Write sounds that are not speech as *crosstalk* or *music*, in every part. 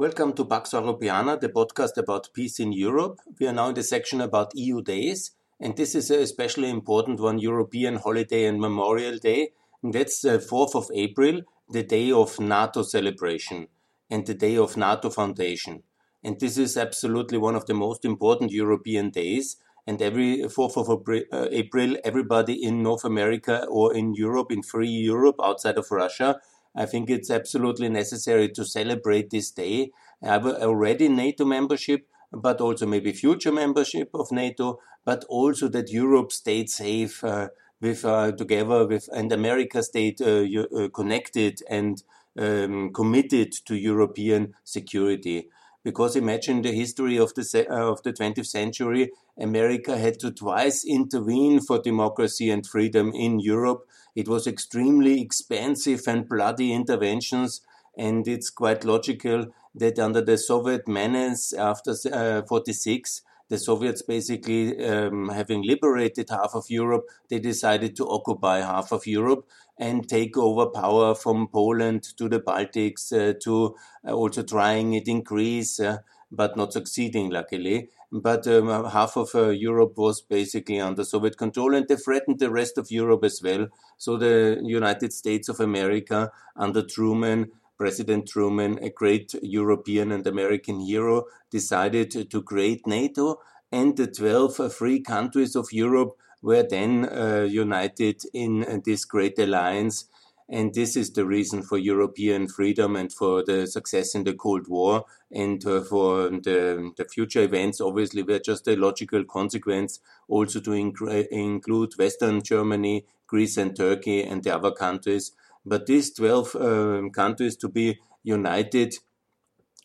Welcome to Pax Europiana, the podcast about peace in Europe. We are now in the section about EU days, and this is a especially important one European holiday and Memorial Day. And that's the 4th of April, the day of NATO celebration and the day of NATO foundation. And this is absolutely one of the most important European days. And every 4th of uh, April, everybody in North America or in Europe, in free Europe outside of Russia, I think it's absolutely necessary to celebrate this day. Have already NATO membership, but also maybe future membership of NATO, but also that Europe stayed safe uh, with uh, together with and America stayed uh, uh connected and um, committed to European security. Because imagine the history of the uh, of the 20th century, America had to twice intervene for democracy and freedom in Europe it was extremely expensive and bloody interventions, and it's quite logical that under the Soviet menace after uh, 46, the Soviets basically um, having liberated half of Europe, they decided to occupy half of Europe and take over power from Poland to the Baltics uh, to uh, also trying it in Greece, uh, but not succeeding, luckily but um, half of uh, Europe was basically under Soviet control, and they threatened the rest of Europe as well. So the United States of America under Truman, President Truman, a great European and American hero, decided to create NATO, and the 12 free countries of Europe were then uh, united in this great alliance and this is the reason for European freedom and for the success in the Cold War and uh, for the, the future events. Obviously, were just a logical consequence also to inc- include Western Germany, Greece, and Turkey and the other countries. But these 12 um, countries to be united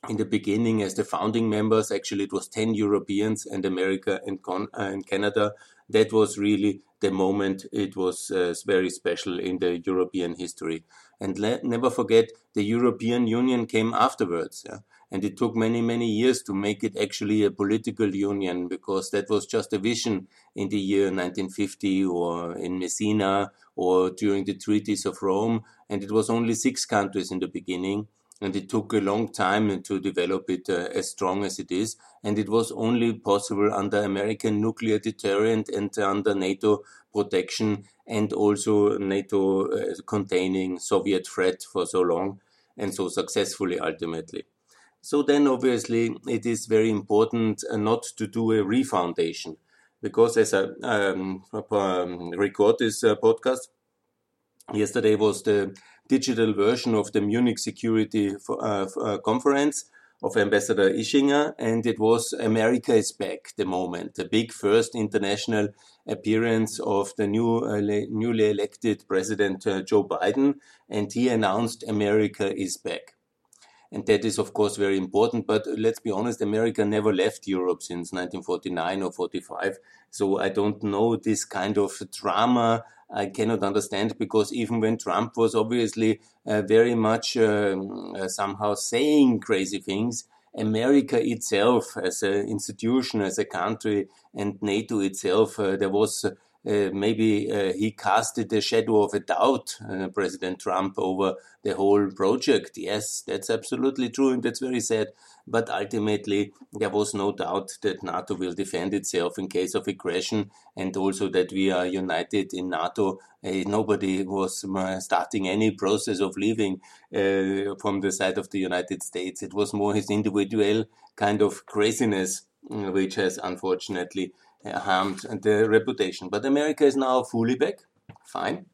in the beginning as the founding members, actually, it was 10 Europeans and America and, Con- uh, and Canada. That was really the moment it was uh, very special in the European history. And let, never forget, the European Union came afterwards. Yeah? And it took many, many years to make it actually a political union because that was just a vision in the year 1950 or in Messina or during the treaties of Rome. And it was only six countries in the beginning and it took a long time to develop it uh, as strong as it is. And it was only possible under American nuclear deterrent and under NATO protection and also NATO uh, containing Soviet threat for so long and so successfully ultimately. So then obviously it is very important uh, not to do a refoundation because as I um, um, record this uh, podcast, yesterday was the digital version of the Munich Security uh, uh, Conference of Ambassador Ischinger, and it was America is back. The moment, the big first international appearance of the new uh, newly elected President uh, Joe Biden, and he announced America is back. And that is, of course, very important. But let's be honest, America never left Europe since 1949 or 45. So I don't know this kind of drama I cannot understand because even when Trump was obviously uh, very much um, uh, somehow saying crazy things, America itself as an institution, as a country, and NATO itself, uh, there was uh, maybe uh, he casted a shadow of a doubt, uh, President Trump, over the whole project. Yes, that's absolutely true, and that's very sad. But ultimately, there was no doubt that NATO will defend itself in case of aggression, and also that we are united in NATO. Uh, nobody was uh, starting any process of leaving from the side of the United States. It was more his individual kind of craziness, which has unfortunately harmed the reputation. But America is now fully back. Fine.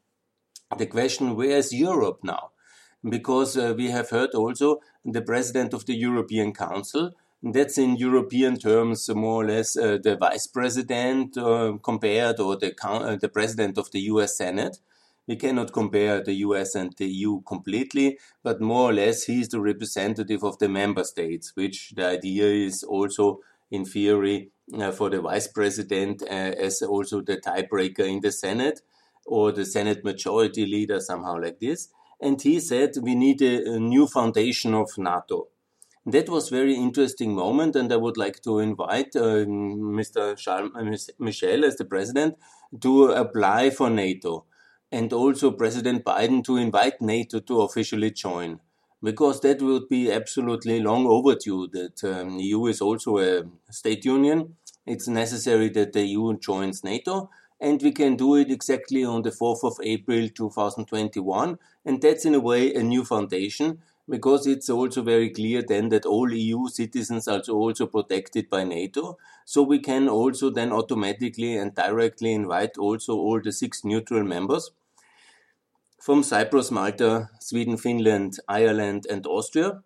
The question, where is Europe now? Because uh, we have heard also the president of the European Council, that's in European terms more or less uh, the vice president uh, compared or the, uh, the president of the US Senate. We cannot compare the US and the EU completely, but more or less he is the representative of the member states, which the idea is also in theory uh, for the vice president uh, as also the tiebreaker in the Senate or the Senate majority leader, somehow like this. And he said we need a, a new foundation of NATO. That was very interesting moment, and I would like to invite uh, Mr. Charles uh, Michel as the president to apply for NATO, and also President Biden to invite NATO to officially join. Because that would be absolutely long overdue that um, EU is also a state union. It's necessary that the EU joins NATO and we can do it exactly on the 4th of April 2021 and that's in a way a new foundation because it's also very clear then that all EU citizens are also protected by NATO. So we can also then automatically and directly invite also all the six neutral members from Cyprus, Malta, Sweden, Finland, Ireland, and Austria.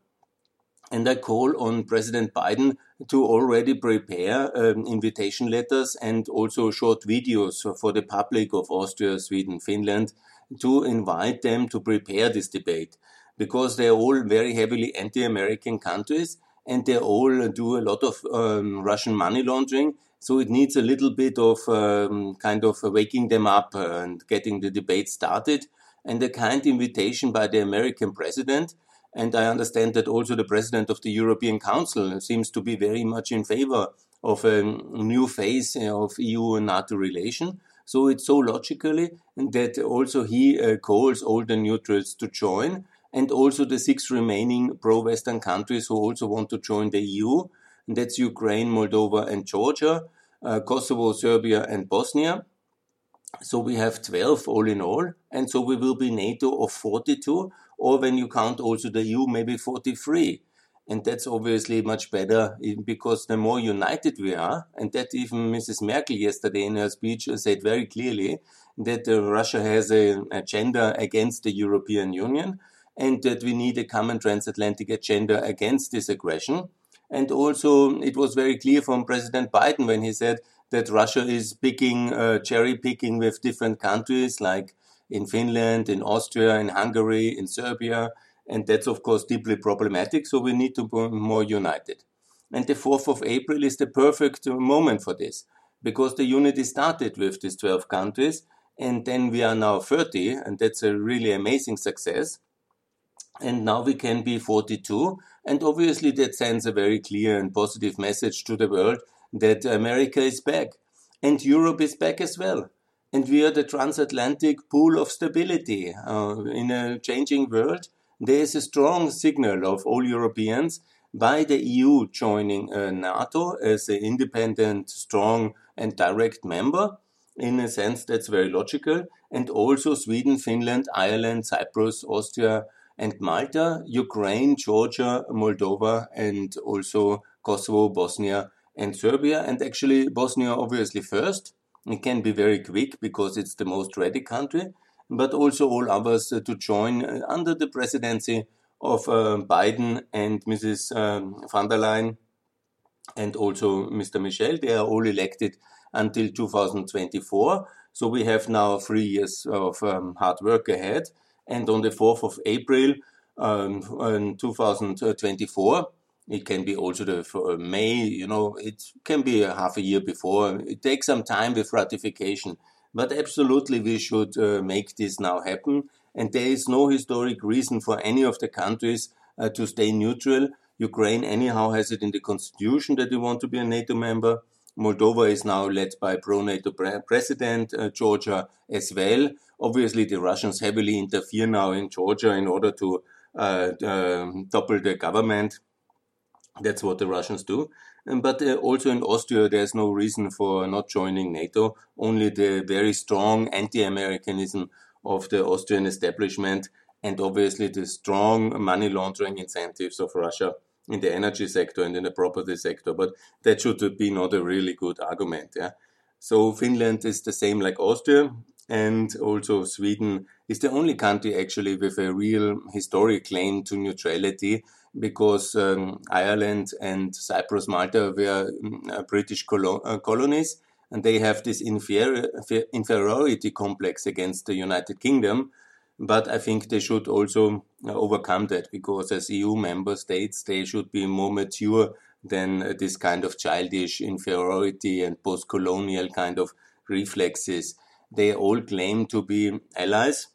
And I call on President Biden to already prepare um, invitation letters and also short videos for the public of Austria, Sweden, Finland to invite them to prepare this debate because they're all very heavily anti-American countries and they all do a lot of um, Russian money laundering. So it needs a little bit of um, kind of waking them up and getting the debate started and a kind invitation by the American president. And I understand that also the president of the European Council seems to be very much in favor of a new phase of EU and NATO relation. So it's so logically that also he uh, calls all the neutrals to join and also the six remaining pro-Western countries who also want to join the EU. And that's Ukraine, Moldova and Georgia, uh, Kosovo, Serbia and Bosnia. So we have 12 all in all. And so we will be NATO of 42, or when you count also the EU, maybe 43. And that's obviously much better because the more united we are, and that even Mrs. Merkel yesterday in her speech said very clearly that uh, Russia has an agenda against the European Union and that we need a common transatlantic agenda against this aggression. And also, it was very clear from President Biden when he said that Russia is picking, uh, cherry picking with different countries like in Finland, in Austria, in Hungary, in Serbia. And that's, of course, deeply problematic. So we need to be more united. And the 4th of April is the perfect moment for this because the unity started with these 12 countries. And then we are now 30, and that's a really amazing success. And now we can be 42. And obviously, that sends a very clear and positive message to the world that America is back and Europe is back as well. And we are the transatlantic pool of stability. Uh, in a changing world, there is a strong signal of all Europeans by the EU joining uh, NATO as an independent, strong, and direct member. In a sense, that's very logical. And also Sweden, Finland, Ireland, Cyprus, Austria, and Malta, Ukraine, Georgia, Moldova, and also Kosovo, Bosnia, and Serbia, and actually Bosnia obviously first. It can be very quick because it's the most ready country, but also all others uh, to join uh, under the presidency of uh, Biden and Mrs. Um, von der Leyen and also Mr. Michel. They are all elected until 2024. So we have now three years of um, hard work ahead. And on the 4th of April um, 2024, it can be also the for May, you know, it can be a half a year before. It takes some time with ratification, but absolutely we should uh, make this now happen. And there is no historic reason for any of the countries uh, to stay neutral. Ukraine, anyhow, has it in the constitution that they want to be a NATO member. Moldova is now led by pro-NATO pre president, uh, Georgia as well. Obviously, the Russians heavily interfere now in Georgia in order to uh, uh, topple the government that's what the Russians do. But uh, also in Austria, there's no reason for not joining NATO. Only the very strong anti-Americanism of the Austrian establishment and obviously the strong money laundering incentives of Russia in the energy sector and in the property sector. But that should be not a really good argument. Yeah. So Finland is the same like Austria and also Sweden is the only country actually with a real historic claim to neutrality because um, Ireland and Cyprus, Malta were mm, British colo uh, colonies, and they have this inferi inferiority complex against the United Kingdom. But I think they should also uh, overcome that because, as EU member states, they should be more mature than uh, this kind of childish inferiority and post colonial kind of reflexes. They all claim to be allies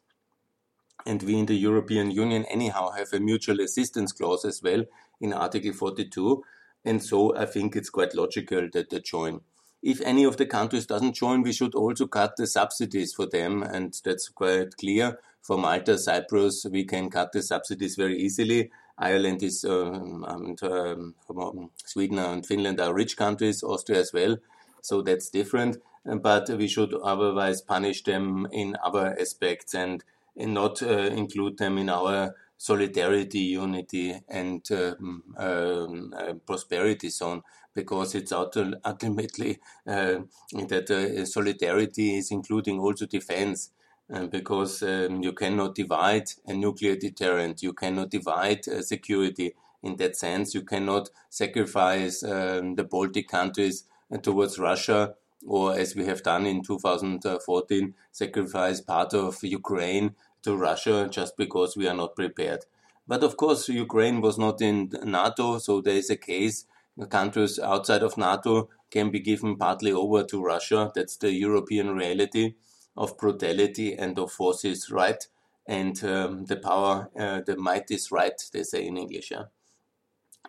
and we in the European Union anyhow have a mutual assistance clause as well in Article 42. And so I think it's quite logical that they join. if any of the countries doesn't join, we should also cut the subsidies for them, and that's quite clear. For Malta, Cyprus, we can cut the subsidies very easily. Ireland is, um, and um, Sweden and Finland are rich countries, Austria as well, so that's different. But we should otherwise punish them in other aspects and, and not uh, include them in our solidarity, unity, and um, um, uh, prosperity zone because it's ultimately uh, that solidarity is including also defense. Because um, you cannot divide a nuclear deterrent, you cannot divide uh, security. In that sense, you cannot sacrifice um, the Baltic countries towards Russia, or as we have done in 2014, sacrifice part of Ukraine to Russia just because we are not prepared. But of course, Ukraine was not in NATO, so there is a case countries outside of NATO can be given partly over to Russia. That's the European reality of brutality and of forces right. And um, the power, uh, the might is right, they say in English. Yeah?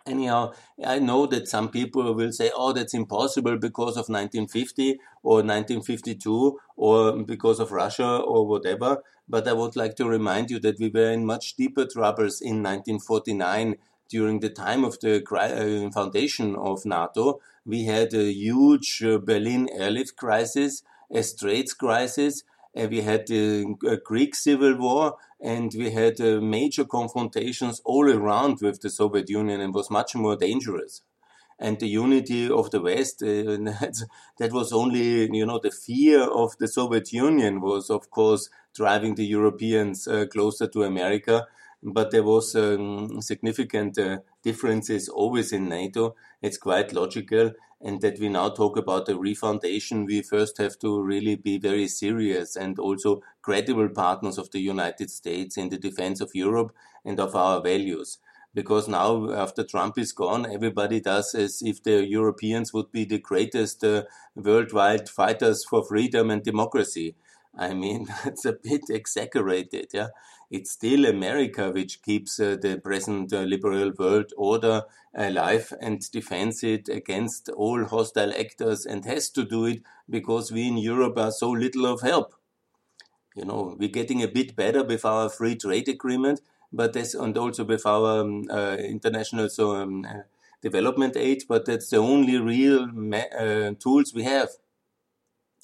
Anyhow, I know that some people will say, oh, that's impossible because of 1950 or 1952 or because of Russia or whatever. But I would like to remind you that we were in much deeper troubles in 1949 during the time of the uh, foundation of NATO, we had a huge uh, Berlin airlift crisis, a Straits crisis, we had the uh, Greek civil war, and we had major confrontations all around with the Soviet Union, and was much more dangerous and the unity of the West. Uh, *laughs* that was only, you know, the fear of the Soviet Union was, of course, driving the Europeans uh, closer to America but there was um, significant uh, differences always in NATO. It's quite logical, and that we now talk about a refoundation, we first have to really be very serious and also credible partners of the United States in the defense of Europe and of our values. Because now, after Trump is gone, everybody does as if the Europeans would be the greatest uh, worldwide fighters for freedom and democracy. I mean, *laughs* that's a bit exaggerated. Yeah, it's still America which keeps uh, the present uh, liberal world order alive and defends it against all hostile actors, and has to do it because we in Europe are so little of help. You know, we're getting a bit better with our free trade agreement, but and also with our um, uh, international so um, uh, development aid. But that's the only real uh, tools we have,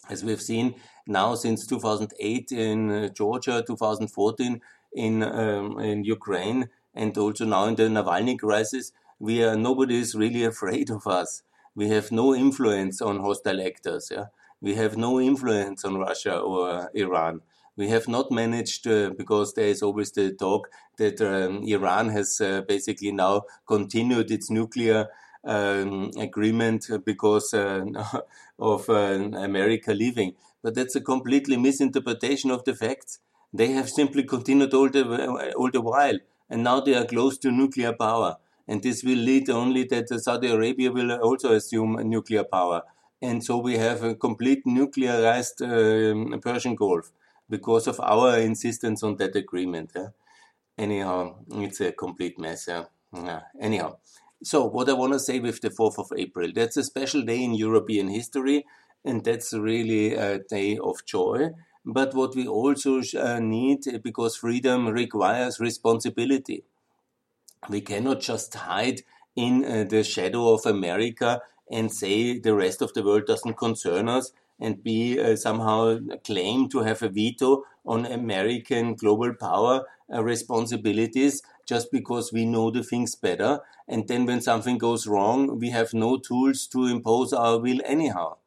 as we've seen now since 2008 in uh, Georgia, 2014 in um, in Ukraine, and also now in the Navalny crisis, we are nobody is really *laughs* afraid of us. We have no influence on hostile actors. Yeah? We have no influence on Russia or Iran. We have not managed, uh, because there is always the talk that um, Iran has uh, basically now continued its nuclear um, agreement because uh, *laughs* of uh, America leaving. But that's a completely misinterpretation of the facts. They have simply continued all the, all the while, and now they are close to nuclear power. And this will lead only that Saudi Arabia will also assume nuclear power. And so we have a complete nuclearized uh, Persian Gulf because of our insistence on that agreement. Anyhow, it's a complete mess. Yeah. Anyhow, so what I want to say with the 4th of April, that's a special day in European history and that's really a day of joy. But what we also uh, need, uh, because freedom requires responsibility, we cannot just hide in uh, the shadow of America and say the rest of the world doesn't concern us and be uh, somehow claim to have a veto on American global power uh, responsibilities just because we know the things better. And then when something goes wrong, we have no tools to impose our will anyhow.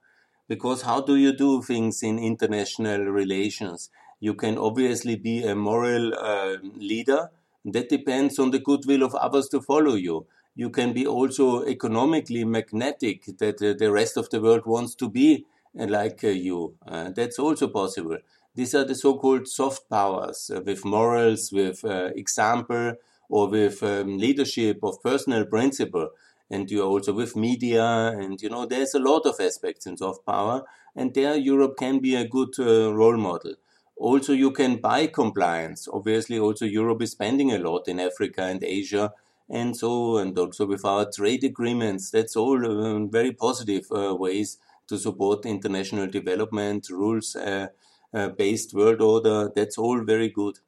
Because how do you do things in international relations? You can obviously be a moral uh, leader. That depends on the goodwill of others to follow you. You can be also economically magnetic, that uh, the rest of the world wants to be uh, like uh, you. Uh, that's also possible. These are the so-called soft powers uh, with morals, with example, or with um, leadership of personal principle and you're also with media and you know there's a lot of aspects in soft power and there europe can be a good uh, role model also you can buy compliance obviously also europe is spending a lot in africa and asia and so and also with our trade agreements that's all uh, very positive uh, ways to support international development, rules uh, uh, based world order. That's all very good.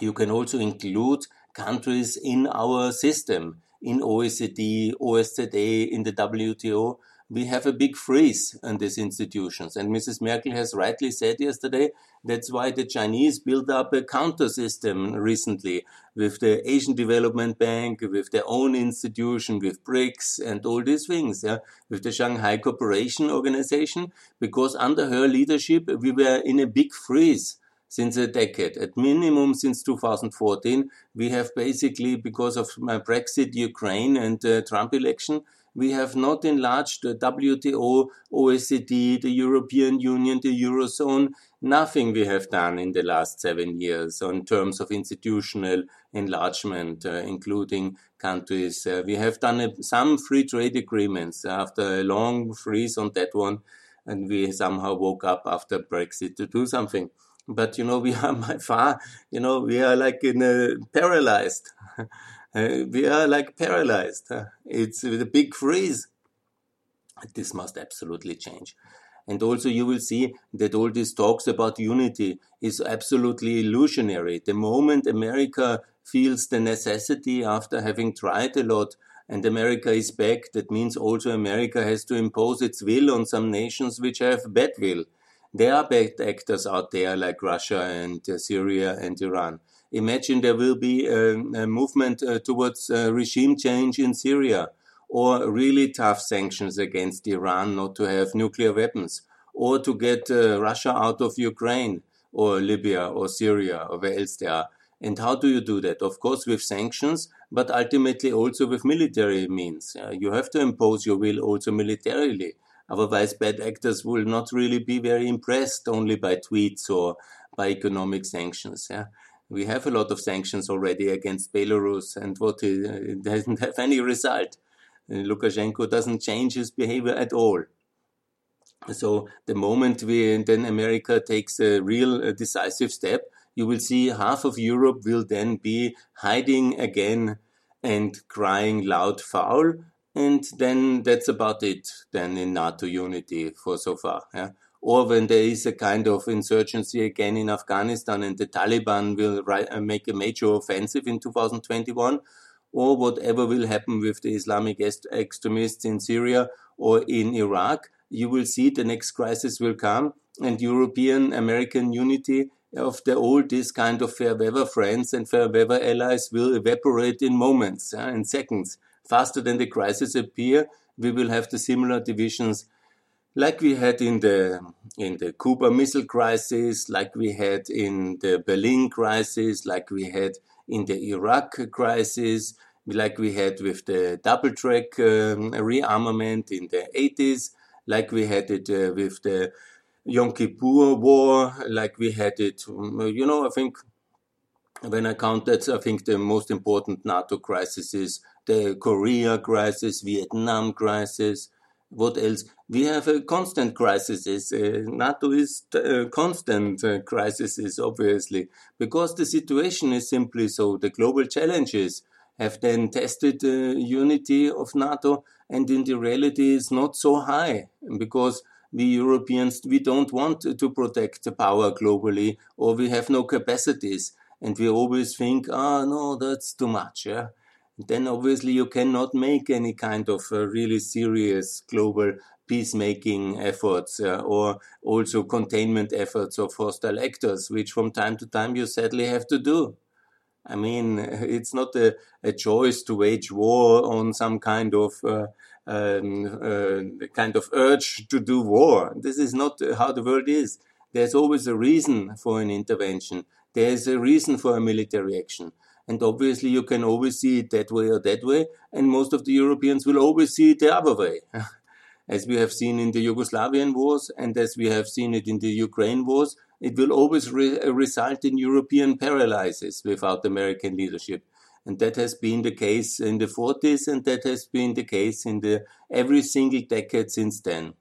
You can also include countries in our system, in OECD, OSZE, in the WTO, we have a big freeze on these institutions. And Mrs. Merkel has rightly said yesterday that's why the Chinese built up a counter system recently with the Asian Development Bank, with their own institution, with BRICS and all these things, yeah, with the Shanghai Cooperation Organization, because under her leadership we were in a big freeze since a decade. At minimum since 2014, we have basically, because of Brexit, Ukraine, and the Trump election, we have not enlarged the WTO, OECD, the European Union, the Eurozone. Nothing we have done in the last seven years in terms of institutional enlargement, uh, including countries. Uh, we have done a, some free trade agreements after a long freeze on that one, and we somehow woke up after Brexit to do something but you know *laughs* we are by far you know we are like in a paralyzed. *laughs* Uh, we are like paralyzed. It's with a big freeze. This must absolutely change. And also you will see that all these talks about unity is absolutely illusionary. The moment america feels the necessity after having tried a lot and America is back, that means also America has to impose its will on some nations which have bad will. There are bad actors out there like Russia and uh, Syria and Iran. Imagine there will be a, a movement uh, towards uh, regime change in Syria or really tough sanctions against Iran not to have nuclear weapons or to get uh, Russia out of Ukraine or Libya or Syria or where else they are. And how do you do that? Of course, with sanctions, but ultimately also with military means. Uh, you have to impose your will also militarily. Otherwise, bad actors will not really be very impressed only by tweets or by economic sanctions. Yeah? We have a lot of sanctions already against Belarus, and what it doesn't have any result. Lukashenko doesn't change his behavior at all. So the moment we then America takes a real uh, decisive step, you will see half of Europe will then be hiding again and crying loud foul, and then that's about it then in NATO unity for so far. Yeah? Or when there is a kind of insurgency again in Afghanistan and the Taliban will uh, make a major offensive in 2021, or whatever will happen with the Islamic extremists in Syria or in Iraq, you will see the next crisis will come and European American unity of the all these kind of fair weather friends and fair weather allies will evaporate in moments, uh, in seconds faster than the crisis appear, we will have the similar divisions like we had in the in the Cuba Missile Crisis, like we had in the Berlin crisis, like we had in the Iraq crisis, like we had with the double track um, rearmament in the 80s, like we had it uh, with the Yom Kippur War, like we had it, you know, I think when I count that, I think the most important NATO crisis is the Korea crisis, Vietnam crisis. What else? We have a constant crisis. Uh, NATO is uh, constant uh, crises, obviously, because the situation is simply so. The global challenges have then tested the unity of NATO, and in the reality, is not so high because we Europeans we don't want to protect the power globally, or we have no capacities, and we always think, ah, oh, no, that's too much. Yeah then obviously you cannot make any kind of uh, really serious global peacemaking efforts uh, or also containment efforts of hostile actors, which from time to time you sadly have to do. I mean, *laughs* it's not a, a choice to wage war on some kind of uh, um, uh, kind of urge to do war. This is not how the world is. There's always a reason for an intervention. There's a reason for a military action. And obviously, you can always see it that way or that way. And most of the Europeans will always see it the other way. *laughs* as we have seen in the Yugoslavian wars and as we have seen it in the Ukraine wars, it will always re result in European paralysis without American leadership. And that has been the case in the 40s, and that has been the case in the every single decade since then.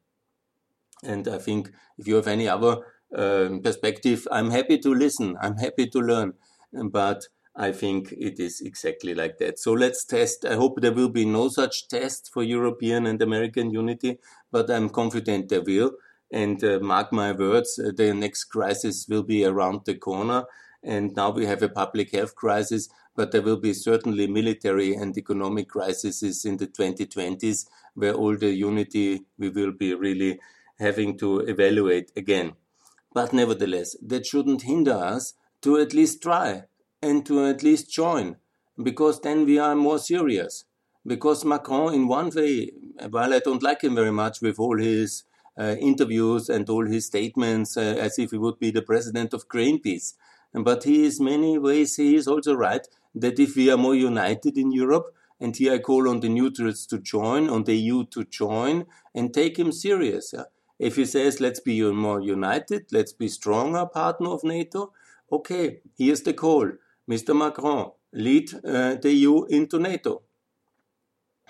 And I think if you have any other um, perspective, I'm happy to listen. I'm happy to learn. But I think it is exactly like that. So let's test. I hope there will be no such test for European and American unity, but I'm confident there will. And uh, mark my words, uh, the next crisis will be around the corner. And now we have a public health crisis, but there will be certainly military and economic crises in the 2020s where all the unity we will be really having to evaluate again. But nevertheless, that shouldn't hinder us to at least try and to at least join, because then we are more serious. Because Macron, in one way, while I don't like him very much with all his uh, interviews and all his statements uh, as if he would be the president of Greenpeace, but he is many ways he is also right that if we are more united in Europe, and here I call on the neutrals to join, on the EU to join, and take him serious. If he says, let's be more united, let's be stronger partner of NATO, okay, here's the call. Mr. Macron, lead uh, the EU into NATO.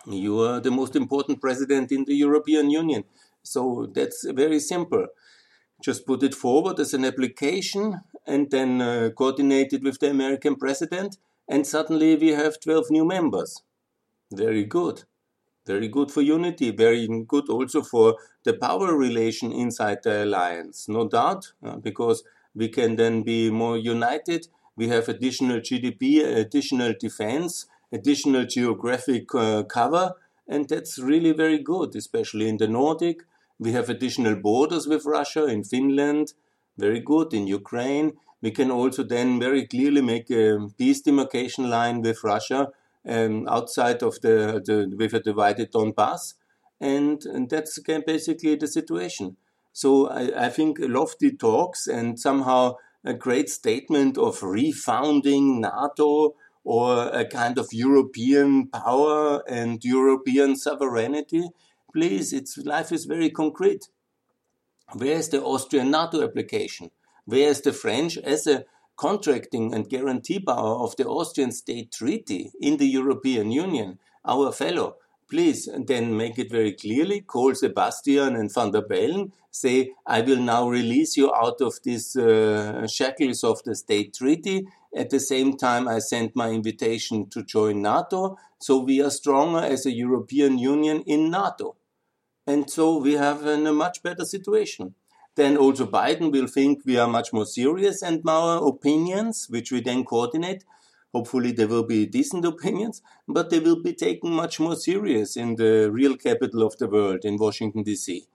You are the most important president in the European Union. So that's very simple. Just put it forward as an application and then uh, coordinate it with the American president, and suddenly we have 12 new members. Very good. Very good for unity, very good also for the power relation inside the alliance, no doubt, uh, because we can then be more united we have additional GDP, additional defense, additional geographic uh, cover, and that's really very good, especially in the Nordic. We have additional borders with Russia in Finland, very good in Ukraine. We can also then very clearly make a peace demarcation line with Russia um, outside of the, the with a divided Donbass, and, and that's basically the situation. So I, I think lofty talks and somehow a great statement of refounding NATO or a kind of European power and European sovereignty. Please, its life is very concrete. Where is the Austrian NATO application? Where is the French as a contracting and guarantee power of the Austrian state treaty in the European Union, our fellow? Please then make it very clearly, call Sebastian and Van der Bellen, say, I will now release you out of these uh, shackles of the state treaty. At the same time, I send my invitation to join NATO. So we are stronger as a European Union in NATO. And so we have a much better situation. Then also Biden will think we are much more serious and our opinions, which we then coordinate, Hopefully, there will be decent *laughs* opinions, but they will be taken much more serious in the real capital of the world, in Washington, D.C.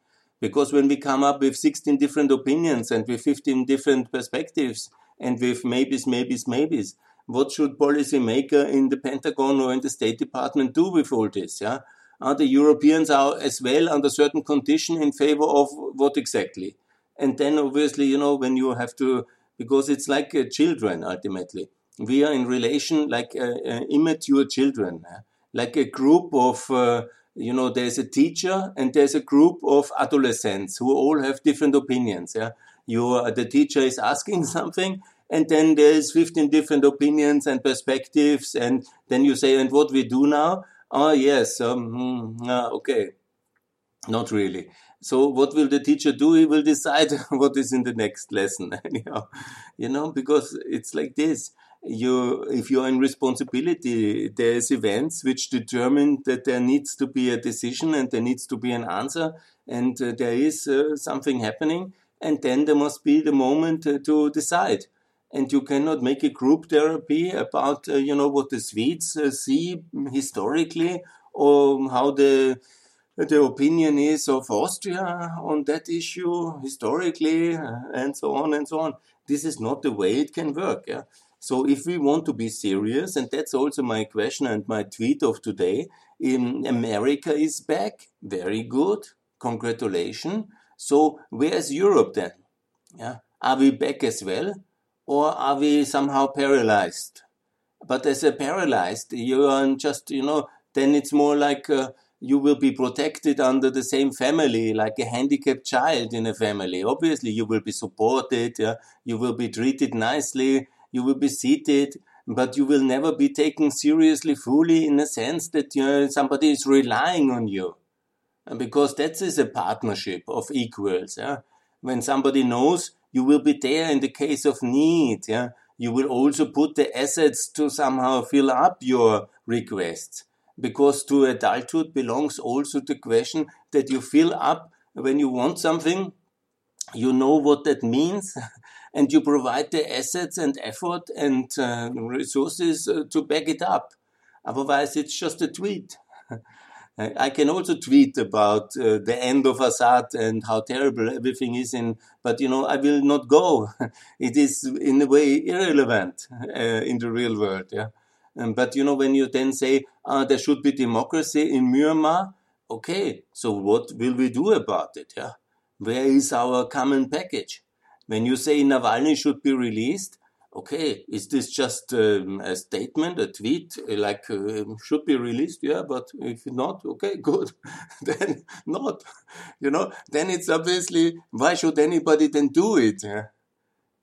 Because when we come up with 16 different opinions and with 15 different perspectives and with maybes, maybes, maybes, what should policymaker in the Pentagon or in the State Department do with all this? Yeah, are the Europeans are as well under certain condition in favor of what exactly? And then obviously, you know, when you have to, because it's like uh, children ultimately we are in relation like uh, uh, immature children, like a group of, uh, you know, there's a teacher and there's a group of adolescents who all have different opinions. Yeah, you the teacher is asking *laughs* something, and then there's 15 different opinions and perspectives, and then you say, and what we do now? Oh yes, um, hmm, okay, not really. So what will the teacher do? He will decide *laughs* what is in the next lesson. *laughs* You know, because it's like this you if you're in responsibility there's events which determine that there needs to be a decision and there needs to be an answer and uh, there is uh, something happening and then there must be the moment uh, to decide and you cannot make a group therapy about uh, you know what the swedes uh, see historically or how the the opinion is of Austria on that issue historically uh, and so on and so on. This is not the way it can work. Yeah? So if we want to be serious, and that's also my question and my tweet of today, in America is back. Very good. Congratulations. So where's Europe then? Yeah. Are we back as well? Or are we somehow paralyzed? But as a paralyzed, you are just, you know, then it's more like uh, you will be protected under the same family, like a handicapped child in a family. Obviously, you will be supported, yeah? you will be treated nicely, you will be seated, but you will never be taken seriously fully in a sense that you know, somebody is relying on you. Because that is a partnership of equals. Yeah? When somebody knows you will be there in the case of need, yeah? you will also put the assets to somehow fill up your requests. Because to adulthood belongs also the question that you fill up when you want something, you know what that means, *laughs* and you provide the assets and effort and uh, resources uh, to back it up. Otherwise, it's just a tweet. *laughs* I can also tweet about uh, the end of Assad and how terrible everything is in, but you know, I will not go. *laughs* it is in a way irrelevant uh, in the real world. Yeah. Um, but you know, when you then say uh, there should be democracy in Myanmar, okay, so what will we do about it? Yeah. Where is our common package? When you say Navalny should be released, okay, is this just um, a statement, a tweet, like uh, should be released? Yeah, but if not, okay, *laughs* good. then not, you know, then it's obviously, why should anybody then do it? Yeah?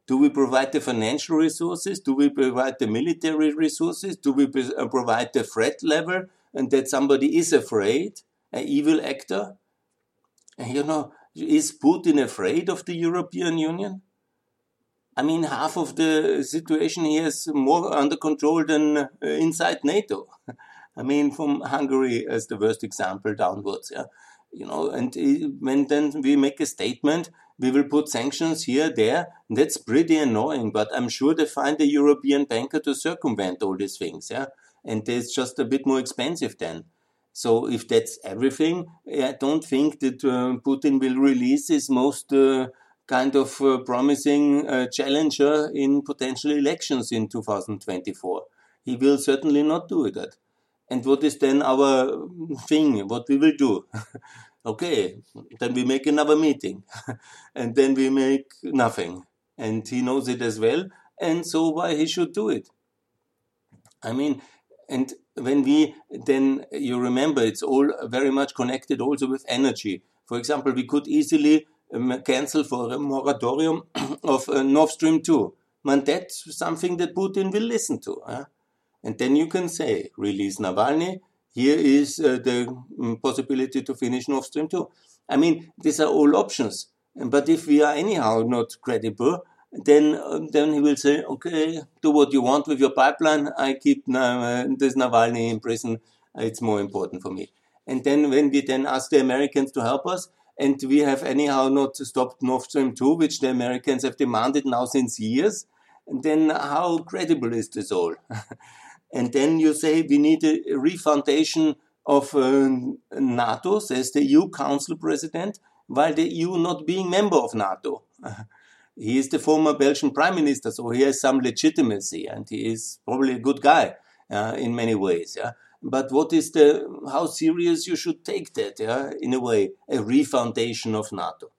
Do we provide the financial resources? Do we provide the military resources? Do we uh, provide the threat level and that somebody is afraid, an evil actor? And you know, is Putin afraid of the European Union? I mean, half of the situation here is more under control than uh, inside NATO. *laughs* I mean, from Hungary as the worst example downwards. Yeah, you know, and uh, when then we make a statement, we will put sanctions here, there. That's pretty annoying, but I'm sure they find a European banker to circumvent all these things. Yeah, and it's just a bit more expensive then. So if that's everything, I don't think that uh, Putin will release his most uh, kind of uh, promising uh, challenger in potential elections in 2024. He will certainly not do that. And what is then our thing? What we will do? *laughs* okay, then we make another meeting, *laughs* and then we make nothing. And he knows it as well, and so why he should do it? I mean, and when we then, you remember, it's all very much connected also with energy. For example, we could easily um, cancel for a moratorium *clears throat* of uh, Nord Stream 2. And that's something that Putin will listen to. Huh? And then you can say, release Navalny, here is uh, the um, possibility to finish Nord Stream 2. I mean, these are all options. But if we are anyhow not credible, then uh, then he will say, okay, do what you want with your pipeline. I keep uh, this Navalny in prison. It's more important for me. And then when we then ask the Americans to help us, and we have anyhow not stopped Nord Stream 2, which the Americans have demanded now since years. Then how credible is this all? *laughs* and then you say we need a refoundation of uh, NATO, says the EU Council President, while the EU not being member of NATO. *laughs* he is the former Belgian Prime Minister, so he has some legitimacy, and he is probably a good guy uh, in many ways. Yeah? but what is the how serious you should take that yeah in a way a refoundation of nato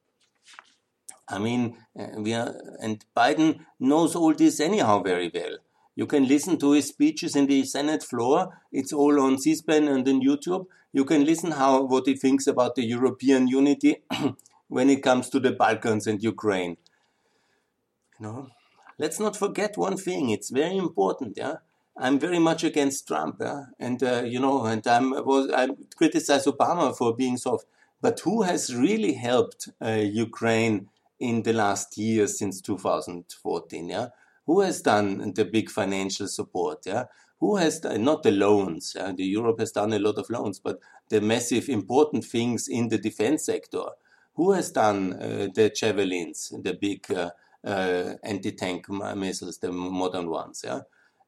i mean uh, we are and biden knows all this anyhow very well you can listen to his speeches in the senate floor it's all on c-span and on youtube you can listen how what he thinks about the european unity *clears throat* when it comes to the balkans and ukraine you know let's not forget one thing it's very important yeah I'm very much against Trump, yeah? and uh, you know, and I'm was I criticize Obama for being soft, but who has really helped uh, Ukraine in the last years since 2014? Yeah, who has done the big financial support? Yeah, who has done, not the loans? Yeah? The Europe has done a lot of loans, but the massive important things in the defense sector. Who has done uh, the javelins, the big uh, anti-tank missiles, the modern ones? Yeah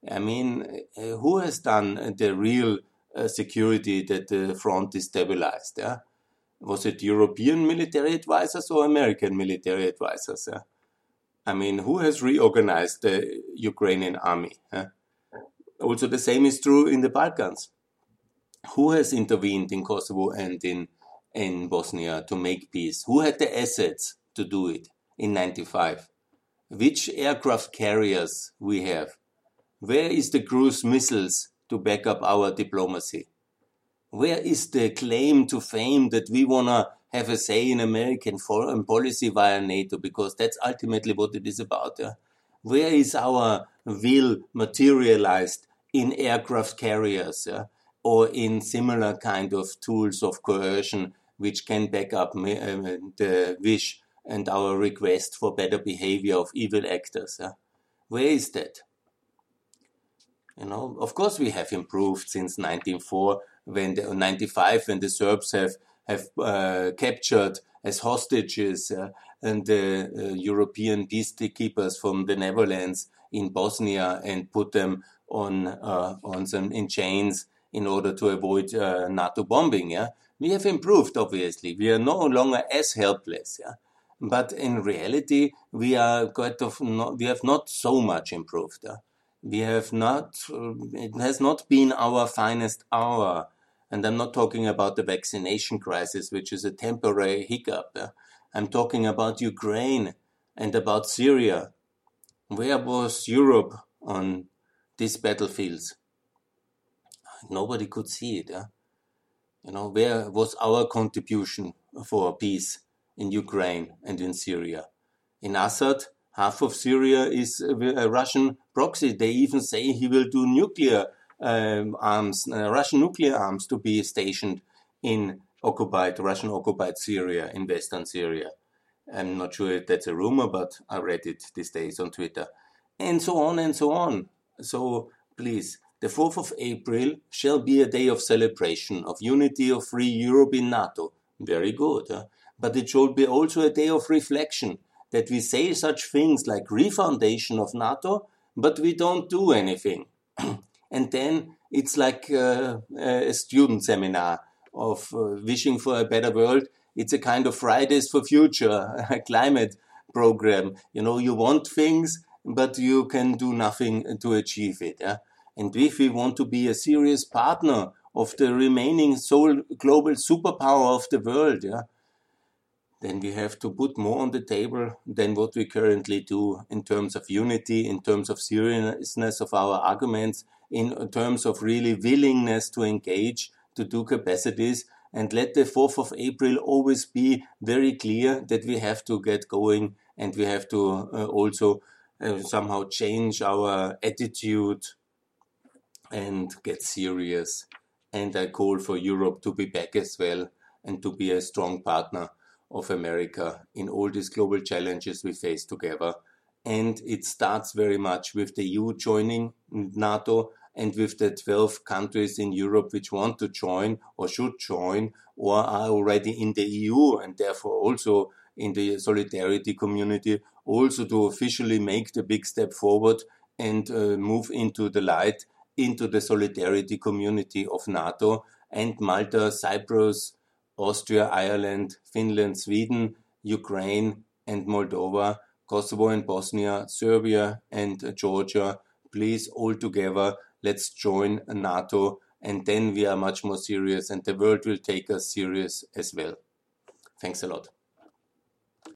I mean, uh, who has done the real uh, security that the front is stabilized? Yeah? Was it European military advisors or American military advisors? Yeah? I mean, who has reorganized the Ukrainian army? Also, the same is true in the Balkans. Who has intervened in Kosovo and in, in Bosnia to make peace? Who had the assets to do it in 95? Which aircraft carriers we have? Where is the cruise missiles to back up our diplomacy? Where is the claim to fame that we want to have a say in American foreign policy via NATO? Because that's ultimately what it is about. Yeah? Where is our will materialized in aircraft carriers yeah? or in similar kind of tools of coercion which can back up uh, the wish and our request for better behavior of evil actors? Yeah? Where is that? You know, of course we have improved since 1904 when the 95 when the Serbs have have uh, captured as hostages uh, and the uh, European peacekeepers from the Netherlands in Bosnia and put them on uh, on some in chains in order to avoid uh, NATO bombing. Yeah, we have improved. Obviously, we are no longer as helpless. Yeah, but in reality, we are quite of not, we have not so much improved. We have not. It has not been our finest hour. And I'm not talking about the vaccination crisis, which is a temporary hiccup. I'm talking about Ukraine and about Syria. Where was Europe on these battlefields? Nobody could see it. You know, where was our contribution for peace in Ukraine and in Syria? In Assad, half of Syria is a Russian proxy. They even say he will do nuclear um, arms, uh, Russian nuclear arms, to be stationed in occupied Russian occupied Syria in western Syria. I'm not sure if that's a rumor, but I read it these days on Twitter, and so on and so on. So please, the 4th of April shall be a day of celebration of unity of free Europe in NATO. Very good, huh? But it should be also a day of reflection that we say such things like refoundation of NATO, but we don't do anything. *clears throat* and then it's like uh, a student seminar of uh, wishing for a better world. It's a kind of Fridays for Future *laughs* climate program. You know, you want things, but you can do nothing to achieve it. Yeah? And if we want to be a serious partner of the remaining sole global superpower of the world, yeah, then we have to put more on the table than what we currently do in terms of unity, in terms of seriousness of our arguments, in terms of really willingness to engage, to do capacities, and let the 4th of April always be very clear that we have to get going and we have to uh, also uh, somehow change our attitude and get serious. And I call for Europe to be back as well and to be a strong partner of America in all these global challenges we face together. And it starts very much with the EU joining NATO and with the 12 countries in Europe which want to join or should join or are already in the EU and therefore also in the solidarity community, also to officially make the big step forward and uh, move into the light, into the solidarity community of NATO and Malta, Cyprus, Austria, Ireland, Finland, Sweden, Ukraine and Moldova, Kosovo and Bosnia, Serbia and Georgia, please all together, let's join NATO and then we are much more serious and the world will take us serious as well. Thanks a lot.